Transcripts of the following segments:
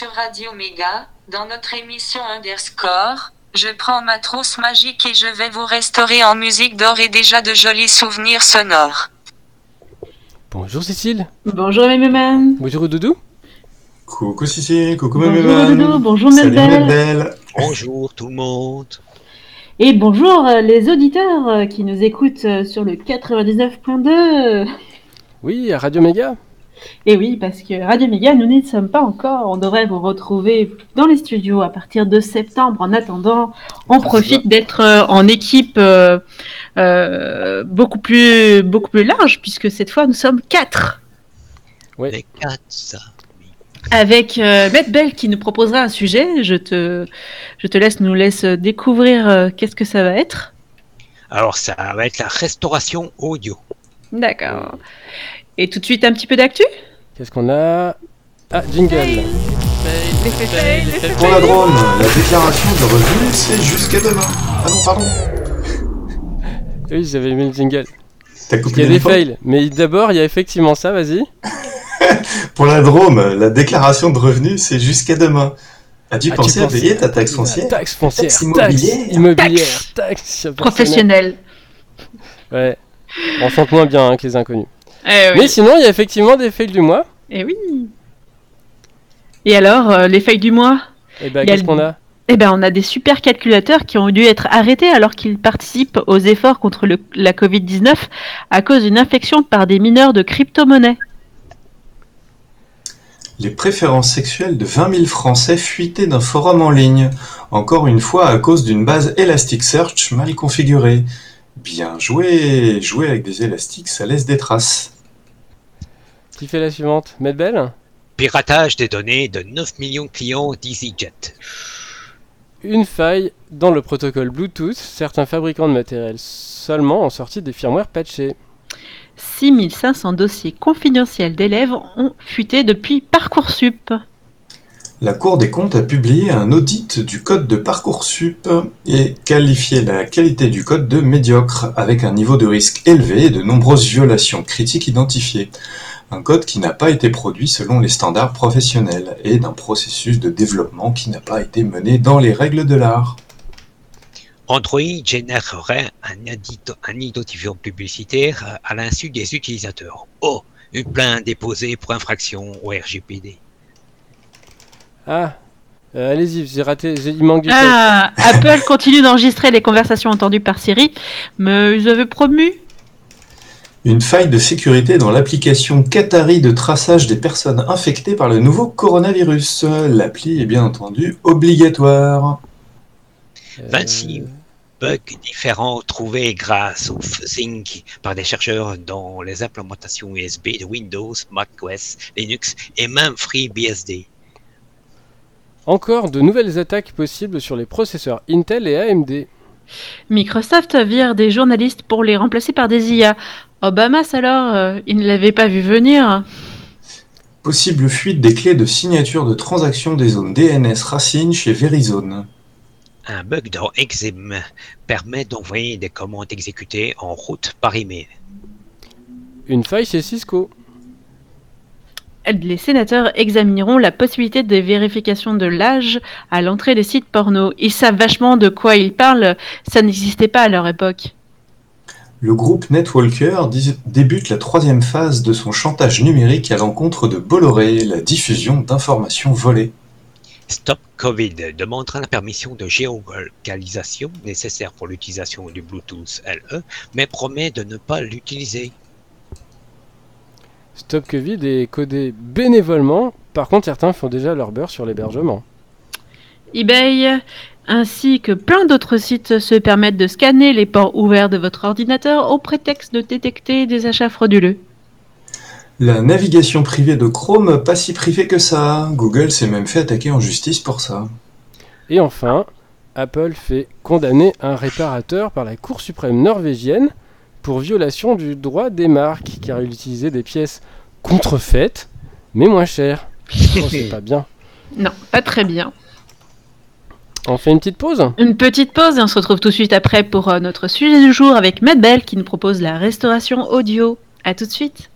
sur Radio Méga, dans notre émission Underscore. Je prends ma trousse magique et je vais vous restaurer en musique d'or et déjà de jolis souvenirs sonores. Bonjour Cécile. Bonjour Méméman. Bonjour Doudou. Coucou Cici, coucou Bonjour Méméman. Doudou, bonjour Salut Melbel. Melbel. Bonjour tout le monde. Et bonjour euh, les auditeurs euh, qui nous écoutent euh, sur le 99.2. Oui, à Radio Méga. Et oui, parce que Radio Méga, nous n'y sommes pas encore. On devrait vous retrouver dans les studios à partir de septembre. En attendant, on profite d'être euh, en équipe euh, euh, beaucoup, plus, beaucoup plus large, puisque cette fois nous sommes quatre. Ouais. Les quatre, ça. Avec euh, Maître Bell qui nous proposera un sujet. Je te, je te laisse nous laisse découvrir euh, qu'est-ce que ça va être. Alors ça va être la restauration audio. D'accord. Et tout de suite un petit peu d'actu? Qu'est-ce qu'on a? Ah, jingle. Pour la drone, la déclaration de revenus, c'est jusqu'à demain. Ah non, pardon. Oui, j'avais mis le jingle. T'as coupé qu'il y a des fails. Mais d'abord, il y a effectivement ça, vas-y. Pour la Drôme, la déclaration de revenus, c'est jusqu'à demain. As-tu Ah, pensé tu à payer ta taxe foncière Taxe foncière. Taxe Taxe immobilière. Taxe personnelle. Professionnel. Ouais. On chante moins bien hein, que les inconnus. Eh Mais sinon, il y a effectivement des fails du mois. Eh oui. Et alors, euh, les failles du mois? Et ben, qu'est-ce le- qu'on a? Eh ben, on a des super calculateurs qui ont dû être arrêtés alors qu'ils participent aux efforts contre le- la Covid-19 à cause d'une infection par des mineurs de crypto-monnaies. Les préférences sexuelles de 20 000 Français fuitées d'un forum en ligne. Encore une fois à cause d'une base Elasticsearch mal configurée. Bien joué Jouer avec des élastiques, ça laisse des traces. Qui fait la suivante? Medbel? Piratage des données de 9 millions de clients d'EasyJet. Une faille dans le protocole Bluetooth. Certains fabricants de matériel seulement ont sorti des firmware patchés. 6500 dossiers confidentiels d'élèves ont fuité depuis Parcoursup. La Cour des comptes a publié un audit du code de Parcoursup et qualifié la qualité du code de médiocre, avec un niveau de risque élevé et de nombreuses violations critiques identifiées. Un code qui n'a pas été produit selon les standards professionnels et d'un processus de développement qui n'a pas été mené dans les règles de l'art. Android générerait un, ident- un identifiant publicitaire à l'insu des utilisateurs. Oh, une plainte déposée pour infraction au RGPD. Ah, euh, allez-y, j'ai raté, il manque du. Ah, Apple continue d'enregistrer les conversations entendues par Siri, mais ils avaient promu. Une faille de sécurité dans l'application Qatari de traçage des personnes infectées par le nouveau coronavirus. L'appli est bien entendu obligatoire. Euh, 26 bugs différents trouvés grâce au fuzzing par des chercheurs dans les implémentations USB de Windows, macOS, Linux et même FreeBSD. Encore de nouvelles attaques possibles sur les processeurs Intel et AMD. Microsoft vire des journalistes pour les remplacer par des IA. Obama, alors, euh, il ne l'avait pas vu venir. Possible fuite des clés de signature de transaction des zones DNS racines chez Verizon. Un bug dans Exim permet d'envoyer des commandes exécutées en route par email. Une faille chez Cisco. Les sénateurs examineront la possibilité de vérification de l'âge à l'entrée des sites porno. Ils savent vachement de quoi ils parlent, ça n'existait pas à leur époque. Le groupe Netwalker débute la troisième phase de son chantage numérique à l'encontre de Bolloré, la diffusion d'informations volées. Stop Covid demandera la permission de géolocalisation nécessaire pour l'utilisation du Bluetooth LE, mais promet de ne pas l'utiliser. Stop Covid est codé bénévolement. Par contre, certains font déjà leur beurre sur l'hébergement. eBay ainsi que plein d'autres sites se permettent de scanner les ports ouverts de votre ordinateur au prétexte de détecter des achats frauduleux. La navigation privée de Chrome, pas si privée que ça. Google s'est même fait attaquer en justice pour ça. Et enfin, Apple fait condamner un réparateur par la Cour suprême norvégienne pour violation du droit des marques, car il utilisait des pièces contrefaites, mais moins chères. Oh, c'est pas bien. Non, pas très bien. On fait une petite pause Une petite pause et on se retrouve tout de suite après pour euh, notre sujet du jour avec Matt Bell qui nous propose la restauration audio. À tout de suite.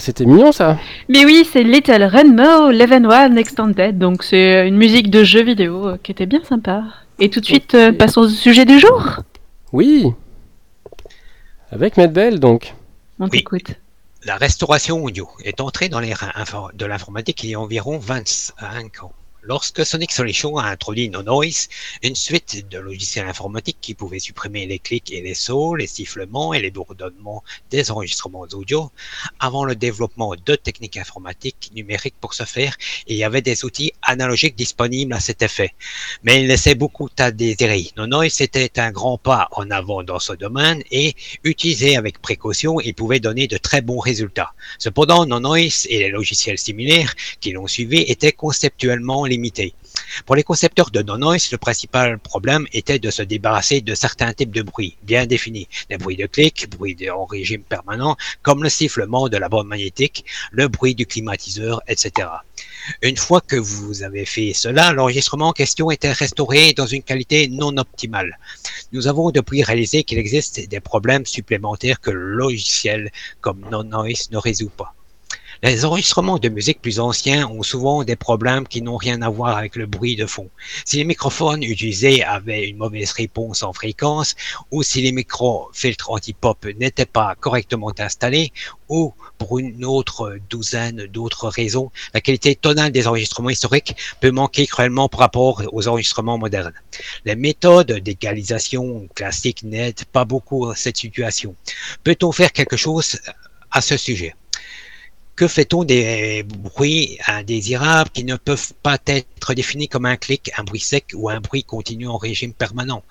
C'était mignon ça. Mais oui, c'est Little Renmo Leven One Extended, donc c'est une musique de jeu vidéo euh, qui était bien sympa. Et tout de suite, euh, passons au sujet du jour. Oui. Avec Medbell donc. On Oui. t'écoute. La restauration audio est entrée dans l'ère infor- de l'informatique il y a environ 25 ans. Lorsque Sonic Solution a introduit No Noise, une suite de logiciels informatiques qui pouvaient supprimer les clics et les sauts, les sifflements et les bourdonnements des enregistrements audio, avant le développement de techniques informatiques numériques pour ce faire, il y avait des outils analogiques disponibles à cet effet. Mais il laissait beaucoup à désirer. No Noise était un grand pas en avant dans ce domaine et, utilisé avec précaution, il pouvait donner de très bons résultats. Cependant, No Noise et les logiciels similaires qui l'ont suivi étaient conceptuellement Pour les concepteurs de No Noise, le principal problème était de se débarrasser de certains types de bruits bien définis. Les bruits de clic, bruits en régime permanent, comme le sifflement de la bande magnétique, le bruit du climatiseur, etc. Une fois que vous avez fait cela, l'enregistrement en question était restauré dans une qualité non optimale. Nous avons depuis réalisé qu'il existe des problèmes supplémentaires que le logiciel comme No Noise ne résout pas. Les enregistrements de musique plus anciens ont souvent des problèmes qui n'ont rien à voir avec le bruit de fond. Si les microphones utilisés avaient une mauvaise réponse en fréquence, ou si les micro-filtres anti-pop n'étaient pas correctement installés, ou pour une autre douzaine d'autres raisons, la qualité tonale des enregistrements historiques peut manquer cruellement par rapport aux enregistrements modernes. Les méthodes d'égalisation classiques n'aident pas beaucoup cette situation. Peut-on faire quelque chose à ce sujet? Que fait-on des bruits indésirables qui ne peuvent pas être définis comme un clic, un bruit sec ou un bruit continu en régime permanent?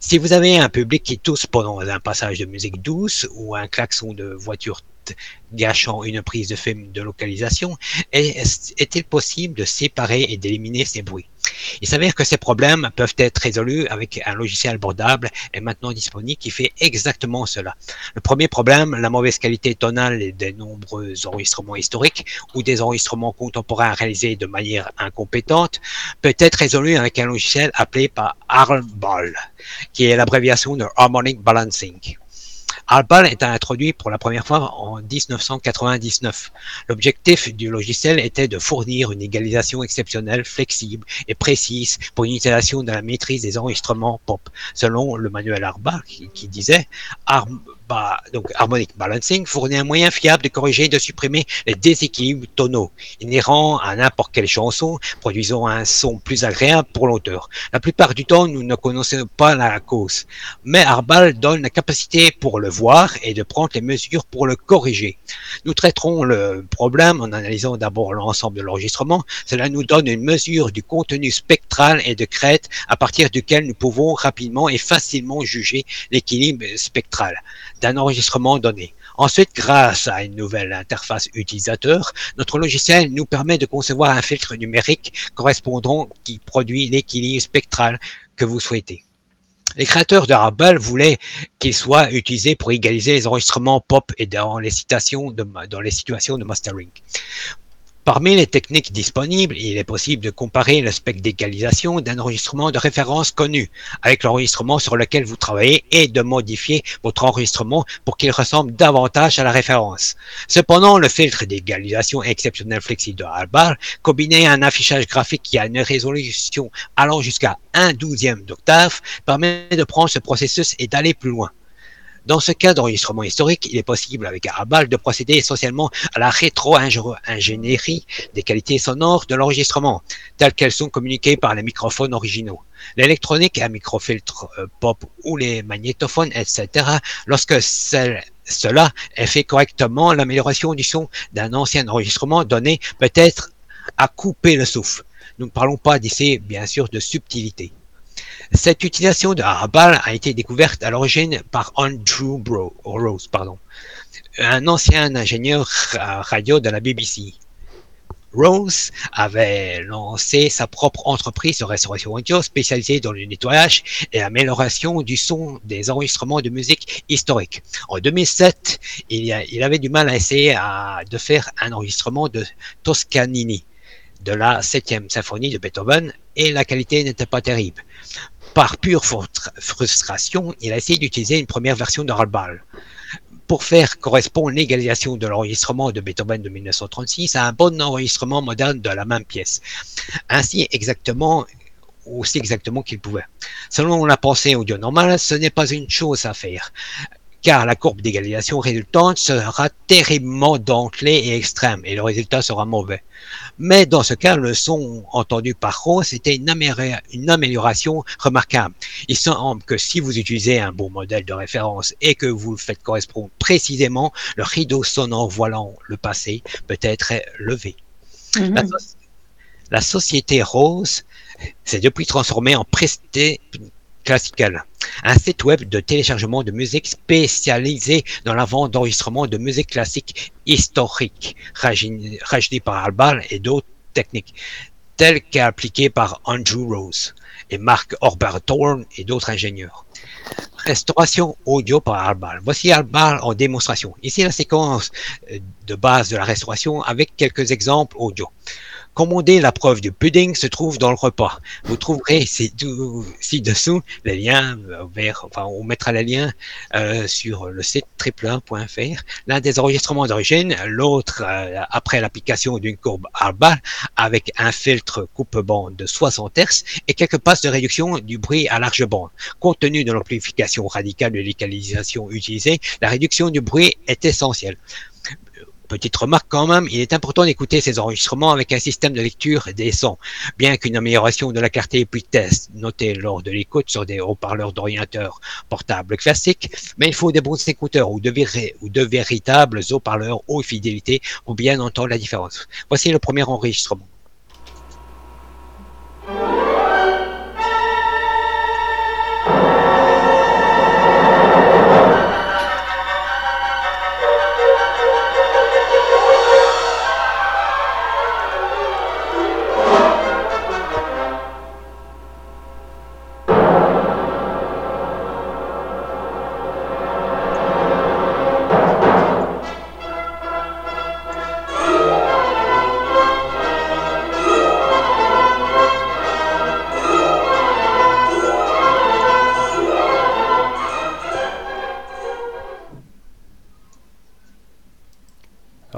Si vous avez un public qui tousse pendant un passage de musique douce ou un klaxon de voiture gâchant une prise de film de localisation, est- est-il possible de séparer et d'éliminer ces bruits? Il s'avère que ces problèmes peuvent être résolus avec un logiciel abordable et maintenant disponible qui fait exactement cela. Le premier problème, la mauvaise qualité tonale des nombreux enregistrements historiques ou des enregistrements contemporains réalisés de manière incompétente, peut être résolu avec un logiciel appelé par HARBAL, qui est l'abréviation de Harmonic Balancing. HARBAL est introduit pour la première fois en 1999. L'objectif du logiciel était de fournir une égalisation exceptionnelle, flexible et précise pour une utilisation de la maîtrise des enregistrements pop, selon le manuel HARBAL qui, disait donc Harmonic Balancing fournit un moyen fiable de corriger et de supprimer les déséquilibres tonaux inhérents à n'importe quelle chanson, produisant un son plus agréable pour l'auteur. La plupart du temps, nous ne connaissons pas la cause, mais Arbal donne la capacité pour le voir et de prendre les mesures pour le corriger. Nous traiterons le problème en analysant d'abord l'ensemble de l'enregistrement. Cela nous donne une mesure du contenu spectral et de crête à partir duquel nous pouvons rapidement et facilement juger l'équilibre spectral d'un enregistrement donné. Ensuite, grâce à une nouvelle interface utilisateur, notre logiciel nous permet de concevoir un filtre numérique correspondant qui produit l'équilibre spectral que vous souhaitez. Les créateurs de Rabel voulaient qu'il soit utilisé pour égaliser les enregistrements pop et dans les, situations de mastering. Parmi les techniques disponibles, il est possible de comparer le spectre d'égalisation d'un enregistrement de référence connu avec l'enregistrement sur lequel vous travaillez et de modifier votre enregistrement pour qu'il ressemble davantage à la référence. Cependant, le filtre d'égalisation exceptionnel flexible de Albar, combiné à un affichage graphique qui a une résolution allant jusqu'à un douzième d'octave, permet de prendre ce processus et d'aller plus loin. Dans ce cas d'enregistrement historique, il est possible avec Arabal de procéder essentiellement à la rétro-ingénierie des qualités sonores de l'enregistrement, telles qu'elles sont communiquées par les microphones originaux. L'électronique, un microfiltre euh, pop ou les magnétophones, etc., lorsque cela est fait correctement, l'amélioration du son d'un ancien enregistrement donné peut être à couper le souffle. Nous ne parlons pas d'ici, bien sûr, de subtilité. Cette utilisation de Arabal a été découverte à l'origine par Andrew Rose, pardon, un ancien ingénieur radio de la BBC. Rose avait lancé sa propre entreprise de restauration audio spécialisée dans le nettoyage et l'amélioration du son des enregistrements de musique historique. En 2007, il, avait du mal à essayer de faire un enregistrement de Toscanini de la 7e symphonie de Beethoven et la qualité n'était pas terrible. Par pure frustration, il a essayé d'utiliser une première version de Hardball. pour faire correspondre l'égalisation de l'enregistrement de Beethoven de 1936 à un bon enregistrement moderne de la même pièce. Ainsi exactement aussi exactement qu'il pouvait. Selon la pensée audio normale, ce n'est pas une chose à faire car la courbe d'égalisation résultante sera terriblement dentelée et extrême, et le résultat sera mauvais. Mais dans ce cas, le son entendu par Rose était une, amélioration remarquable. Il semble que si vous utilisez un bon modèle de référence et que vous le faites correspondre précisément, le rideau sonore voilant le passé peut être levé. Mm-hmm. la, société Rose s'est depuis transformée en presté Classical, un site web de téléchargement de musique spécialisé dans la vente d'enregistrements de musique classique historique, rajeuni par Albal et d'autres techniques, telles qu'appliquées par Andrew Rose et Mark Orberthorn et d'autres ingénieurs. Restauration audio par Albal. Voici Albal en démonstration. Ici la séquence euh, de base de la restauration avec quelques exemples audio. Commander la preuve du pudding se trouve dans le repas. Vous trouverez ci-dessous les liens euh, vers, enfin, on mettra les liens euh, sur le site triple1.fr. L'un des enregistrements d'origine, l'autre euh, après l'application d'une courbe Arbal avec un filtre coupe-bande de 60 Hz et quelques passes de réduction du bruit à large bande. Compte tenu de l'amplification radicale de l'égalisation utilisée, la réduction du bruit est essentielle. Petite remarque quand même, il est important d'écouter ces enregistrements avec un système de lecture des sons, bien qu'une amélioration de la clarté puisse être notée lors de l'écoute sur des haut-parleurs d'orienteur portables classiques, mais il faut des bons écouteurs ou de, ou de véritables haut-parleurs haute fidélité pour bien entendre la différence. Voici le premier enregistrement.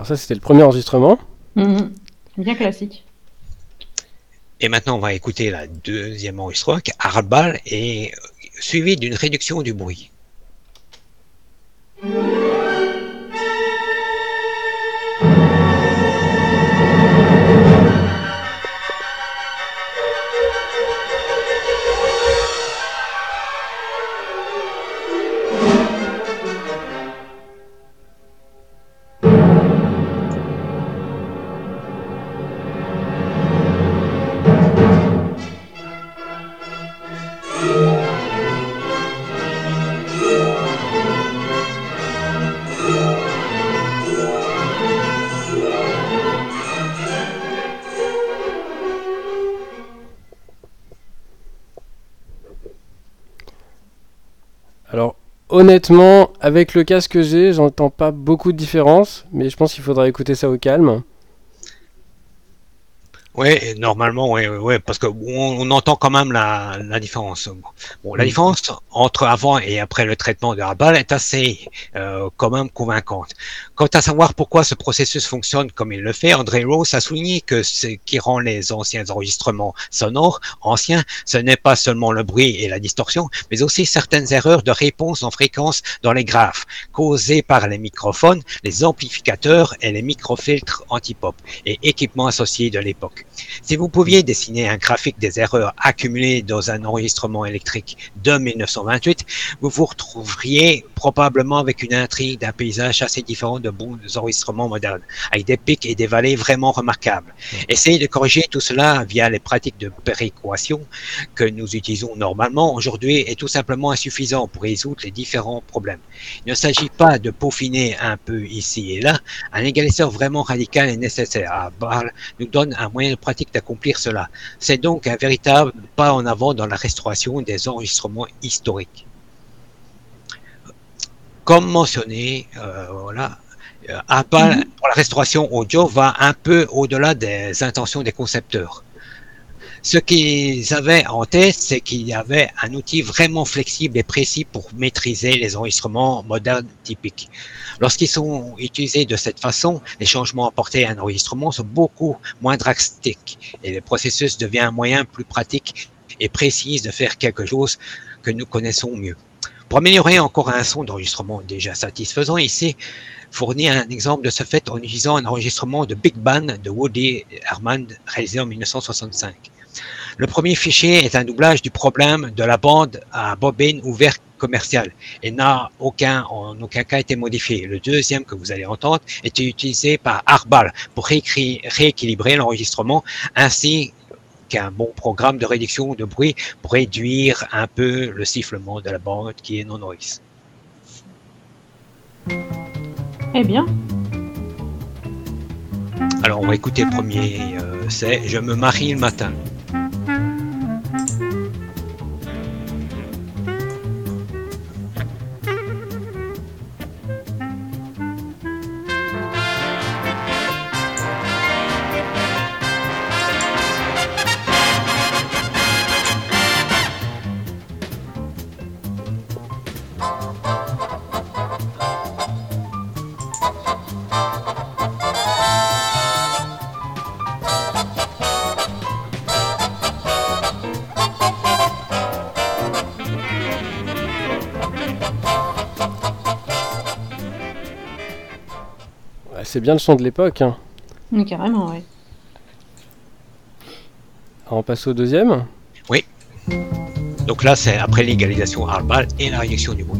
Ça, c'était le premier enregistrement. Mhm. Bien classique. Et maintenant, on va écouter la deuxième enregistrement, qui est et suivi d'une réduction du bruit. Honnêtement, avec le casque que j'ai, j'entends pas beaucoup de différence, mais je pense qu'il faudra écouter ça au calme. Oui, normalement, oui, ouais, parce que on, entend quand même la, la différence. Bon, la différence entre avant et après le traitement de la balle est assez euh, quand même convaincante. Quant à savoir pourquoi ce processus fonctionne comme il le fait, André Rose a souligné que ce qui rend les anciens enregistrements sonores anciens, ce n'est pas seulement le bruit et la distorsion, mais aussi certaines erreurs de réponse en fréquence dans les graphes, causées par les microphones, les amplificateurs et les microfiltres anti-pop et équipements associés de l'époque. Si vous pouviez dessiner un graphique des erreurs accumulées dans un enregistrement électrique de 1928, vous vous retrouveriez probablement avec une intrigue d'un paysage assez différent bons enregistrements modernes, avec des pics et des vallées vraiment remarquables. Essayez de corriger tout cela via les pratiques de péréquation que nous utilisons normalement aujourd'hui est tout simplement insuffisant pour résoudre les différents problèmes. Il ne s'agit pas de peaufiner un peu ici et là. Un égaliseur vraiment radical est nécessaire. À nous donne un moyen de pratique d'accomplir cela. C'est donc un véritable pas en avant dans la restauration des enregistrements historiques. Comme mentionné, euh, voilà, euh, Apple, pour la restauration audio, va un peu au-delà des intentions des concepteurs. Ce qu'ils avaient en tête, c'est qu'il y avait un outil vraiment flexible et précis pour maîtriser les enregistrements modernes typiques. Lorsqu'ils sont utilisés de cette façon, les changements apportés à un enregistrement sont beaucoup moins drastiques et le processus devient un moyen plus pratique et précis de faire quelque chose que nous connaissons mieux. Pour améliorer encore un son d'enregistrement déjà satisfaisant, ici, fournit un exemple de ce fait en utilisant un enregistrement de Big Band de Woody Herman réalisé en 1965. Le premier fichier est un doublage du problème de la bande à bobine ouverte commerciale et n'a aucun, en aucun cas été modifié. Le deuxième que vous allez entendre est utilisé par Arbal pour rééquilibrer l'enregistrement ainsi qu'un bon programme de réduction de bruit pour réduire un peu le sifflement de la bande qui est non noise. Eh bien. Alors on va écouter le premier, euh, c'est Je me marie le matin. C'est bien le son de l'époque. Hein. Mais carrément, ouais. On passe au deuxième? Oui. Donc là, c'est après l'égalisation arbal et la réaction du bruit.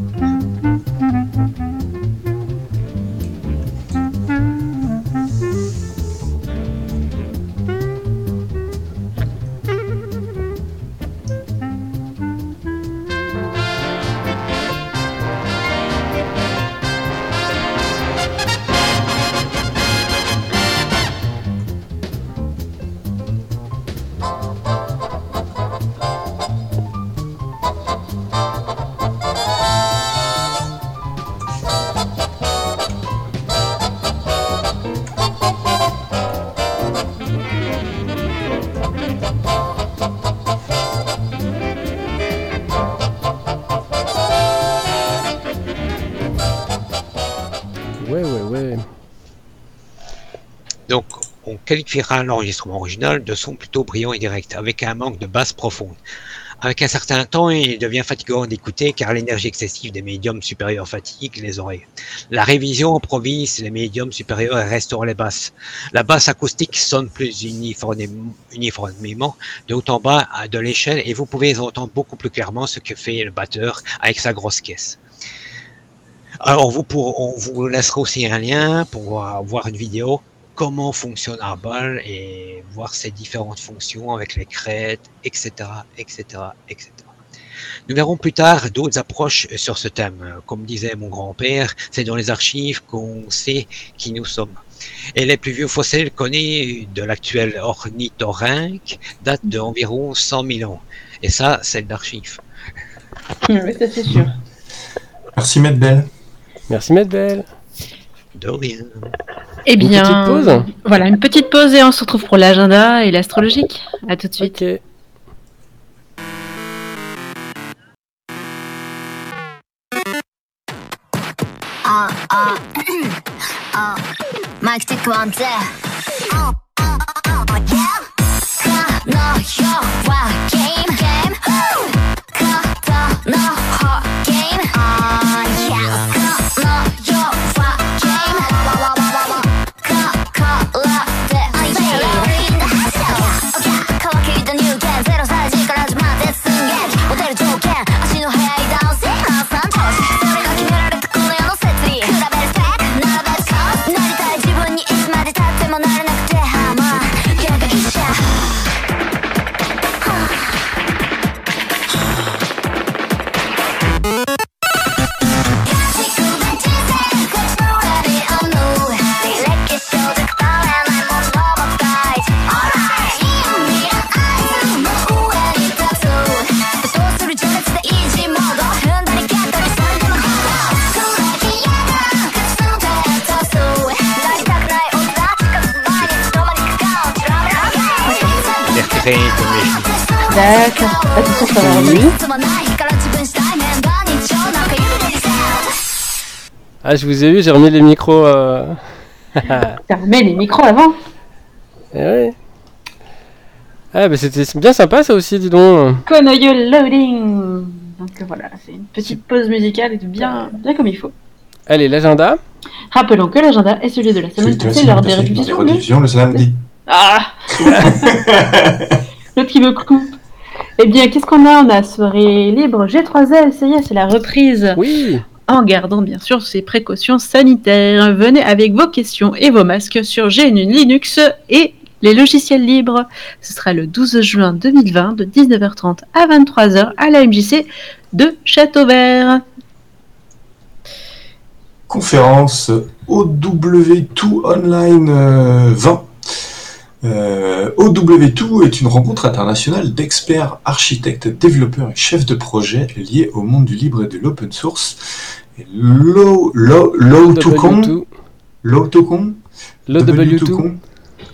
Qualifiera l'enregistrement original de son plutôt brillant et direct, avec un manque de basse profonde. Avec un certain temps, il devient fatigant d'écouter car l'énergie excessive des médiums supérieurs fatigue les oreilles. La révision improvise les médiums supérieurs et restaure les basses. La basse acoustique sonne plus uniformément de haut en bas de l'échelle et vous pouvez entendre beaucoup plus clairement ce que fait le batteur avec sa grosse caisse. Alors, on vous laissera aussi un lien pour voir une vidéo comment fonctionne Arbal et voir ses différentes fonctions avec les crêtes, etc., etc., etc. Nous verrons plus tard d'autres approches sur ce thème. Comme disait mon grand-père, c'est dans les archives qu'on sait qui nous sommes. Et les plus vieux fossiles connus de l'actuel ornithorynque datent d'environ 100 000 ans. Et ça, c'est l'archive. Oui, ça c'est sûr. Merci Medbel. Merci Medbel. De rien. Eh bien, une petite pause voilà, une petite pause et on se retrouve pour l'agenda et l'astrologique. À tout de suite. Ok. Ah, je vous ai eu, j'ai remis les micros. Euh... Remis les micros avant Eh oui. Ah, bah c'était bien sympa ça aussi, dis donc. Konoyo Loading Donc voilà, c'est une petite pause musicale et bien, bien comme il faut. Allez, l'agenda. Rappelons que l'agenda est celui de la semaine passée lors des révisions. le samedi. Ah L'autre qui. Eh bien, qu'est-ce qu'on a? On a soirée libre G3L, ça y est, c'est la reprise. Oui. En gardant bien sûr ces précautions sanitaires. Venez avec vos questions et vos masques sur GNU Linux et les logiciels libres. Ce sera le 12 juin 2020 de 19h30 à 23h à la MJC de Châteauvert. conférence OW2 Online euh, 20. Euh, OW2 est une rencontre internationale d'experts, architectes, développeurs et chefs de projet liés au monde du libre et de l'open source. Et Low, low, low to con, W2. low to con, Le W2. con,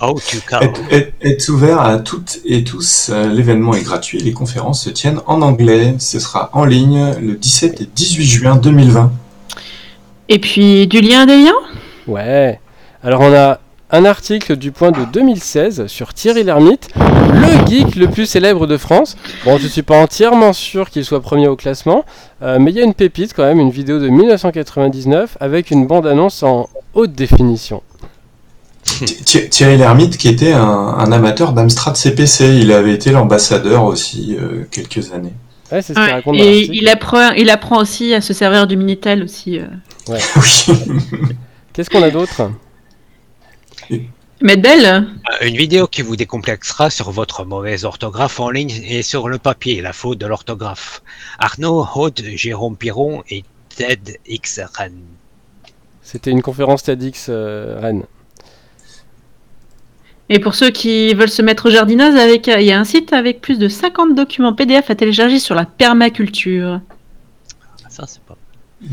Oh, tu cas. est, est- est ouvert à toutes et tous. Euh, L'événement est gratuit. Les conférences se tiennent en anglais. Ce sera en ligne le 17 et 18 juin 2020. Et puis du lien des liens? Ouais. Alors on a un article du point de 2016 sur Thierry Lhermitte, le geek le plus célèbre de France. Bon, je suis pas entièrement sûr qu'il soit premier au classement, euh, mais il y a une pépite quand même, une vidéo de 1999 avec une bande-annonce en haute définition. Thi- Thierry Lhermitte, qui était un, un amateur d'Amstrad CPC, il avait été l'ambassadeur aussi euh, quelques années. Ouais, c'est ce qu'il Ouais, raconte dans Et il apprend, il apprend aussi à se servir du Minitel aussi. euh. oui. Qu'est-ce qu'on a d'autre? Medbel Euh, Une vidéo qui vous décomplexera sur votre mauvaise orthographe en ligne et sur le papier, la faute de l'orthographe. Arnaud, Aude, Jérôme Piron et Ted X Ren. C'était une conférence TEDx euh, Rennes. Et pour ceux qui veulent se mettre au jardinage, avec, il y a un site avec plus de 50 documents PDF à télécharger sur la permaculture. Ça, c'est pas.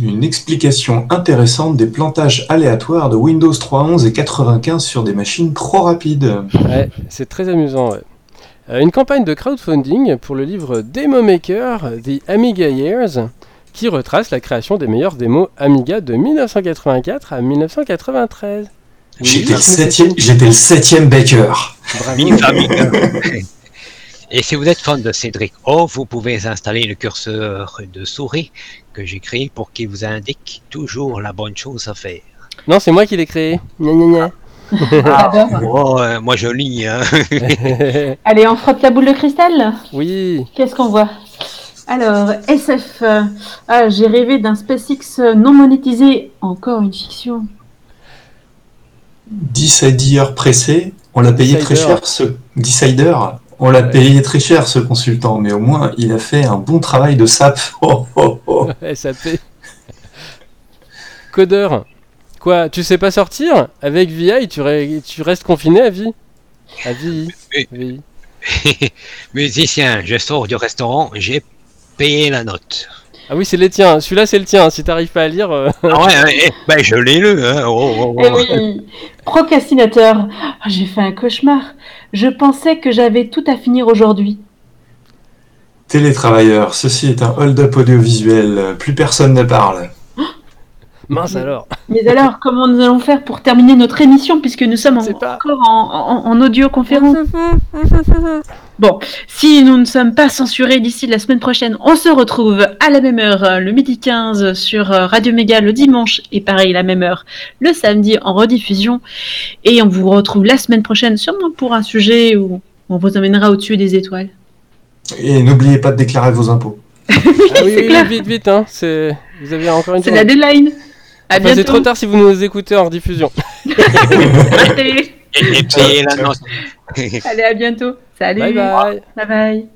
Une explication intéressante des plantages aléatoires de Windows 3.11 et 95 sur des machines trop rapides. Ouais, c'est très amusant. ouais. Euh, une campagne de crowdfunding pour le livre Demo Maker, The Amiga Years, qui retrace la création des meilleurs démos Amiga de 1984 à 1993. Oui, J'étais le septième, le septième Baker. Bravo. Et si vous êtes fan de Cédric O, vous pouvez installer le curseur de souris que j'ai créé pour qu'il vous indique toujours la bonne chose à faire. Non, c'est moi qui l'ai créé. Gna, gna, Oh, euh, moi je lis. Hein. Allez, on frotte la boule de cristal oui, Qu'est-ce qu'on voit? Alors, SF. euh, ah, j'ai rêvé d'un SpaceX non monétisé. Encore une fiction. 10 heures pressé, on l'a payé très cher ce Decider. On l'a Ouais. payé très cher ce consultant, mais au moins il a fait un bon travail de SAP. Oh, oh, oh. SAP. Codeur. Quoi, tu sais pas sortir? Avec VI, tu, re- tu restes confiné à vie À vie. Oui. VI. Musicien, je sors du restaurant, j'ai payé la note. Ah oui, c'est les tiens. Celui-là, c'est le tien. Si t'arrives pas à lire. euh, Ah ouais, ouais, eh, ben je l'ai lu. Hein. Oh, oh, oh. Eh oui Procrastinateur. Ah, j'ai fait un cauchemar. Je pensais que j'avais tout à finir aujourd'hui. Télétravailleur, ceci est un hold-up audiovisuel, plus personne ne parle. Mince alors. Mais alors, comment nous allons faire pour terminer notre émission puisque nous sommes en- sais pas. encore en, en, en audioconférence Bon, si nous ne sommes pas censurés d'ici la semaine prochaine, on se retrouve à la même heure, euh, le midi 15 sur euh, Radio Méga le dimanche et pareil la même heure le samedi en rediffusion. Et on vous retrouve la semaine prochaine sûrement pour un sujet où on vous emmènera au-dessus des étoiles. Et n'oubliez pas de déclarer vos impôts. Ah oui, c'est oui, clair. vite, vite, hein. C'est... Vous avez encore une C'est journée. la deadline. À Enfin, c'est bientôt. trop tard si vous nous écoutez en diffusion. Et, la note. allez, à bientôt. Salut. Bye bye. Bye bye.